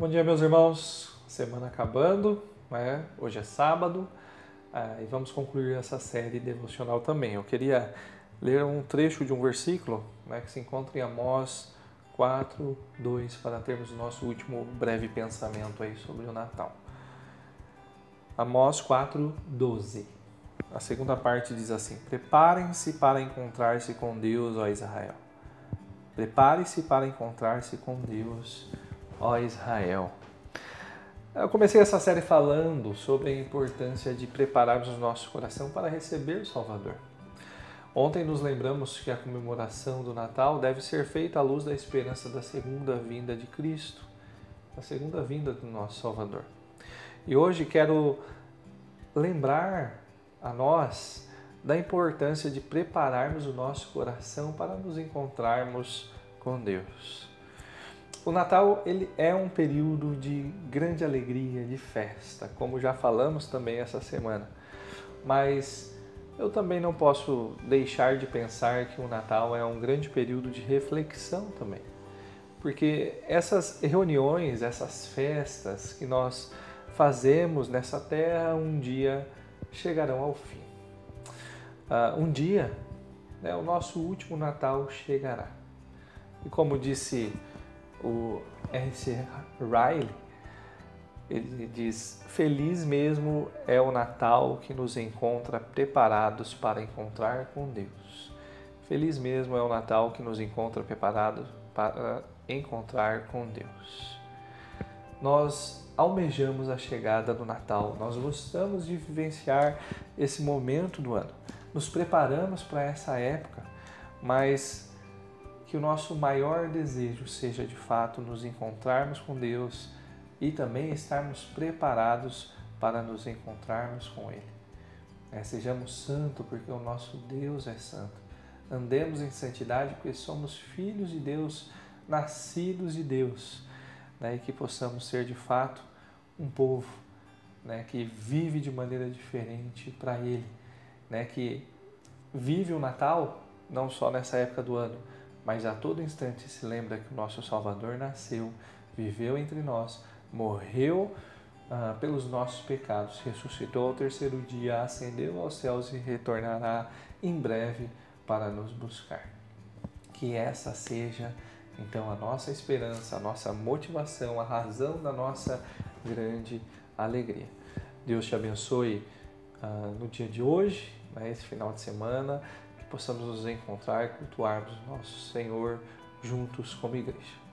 Bom dia, meus irmãos. Semana acabando, né? Hoje é sábado ah, e vamos concluir essa série devocional também. Eu queria ler um trecho de um versículo né, que se encontra em Amós 4, 2, para termos o nosso último breve pensamento aí sobre o Natal. Amós 4, 12. A segunda parte diz assim: Preparem-se para encontrar-se com Deus, ó Israel. Prepare-se para encontrar-se com Deus, ó Israel. Eu comecei essa série falando sobre a importância de prepararmos o nosso coração para receber o Salvador. Ontem nos lembramos que a comemoração do Natal deve ser feita à luz da esperança da segunda vinda de Cristo, a segunda vinda do nosso Salvador. E hoje quero lembrar a nós da importância de prepararmos o nosso coração para nos encontrarmos com Deus. O Natal ele é um período de grande alegria, de festa, como já falamos também essa semana. Mas eu também não posso deixar de pensar que o Natal é um grande período de reflexão também. Porque essas reuniões, essas festas que nós fazemos nessa terra, um dia chegarão ao fim. Uh, um dia, né, o nosso último Natal chegará. E como disse o R.C. Riley, ele diz: Feliz mesmo é o Natal que nos encontra preparados para encontrar com Deus. Feliz mesmo é o Natal que nos encontra preparados para encontrar com Deus. Nós almejamos a chegada do Natal, nós gostamos de vivenciar esse momento do ano, nos preparamos para essa época, mas que o nosso maior desejo seja de fato nos encontrarmos com Deus e também estarmos preparados para nos encontrarmos com Ele. É, sejamos santos porque o nosso Deus é santo. Andemos em santidade porque somos filhos de Deus, nascidos de Deus, né? e que possamos ser de fato um povo né? que vive de maneira diferente para Ele, né? que vive o Natal não só nessa época do ano, mas a todo instante se lembra que o nosso Salvador nasceu, viveu entre nós, morreu ah, pelos nossos pecados, ressuscitou ao terceiro dia, ascendeu aos céus e retornará em breve para nos buscar. Que essa seja então a nossa esperança, a nossa motivação, a razão da nossa grande alegria. Deus te abençoe ah, no dia de hoje, nesse final de semana possamos nos encontrar e cultuarmos nosso Senhor juntos como igreja.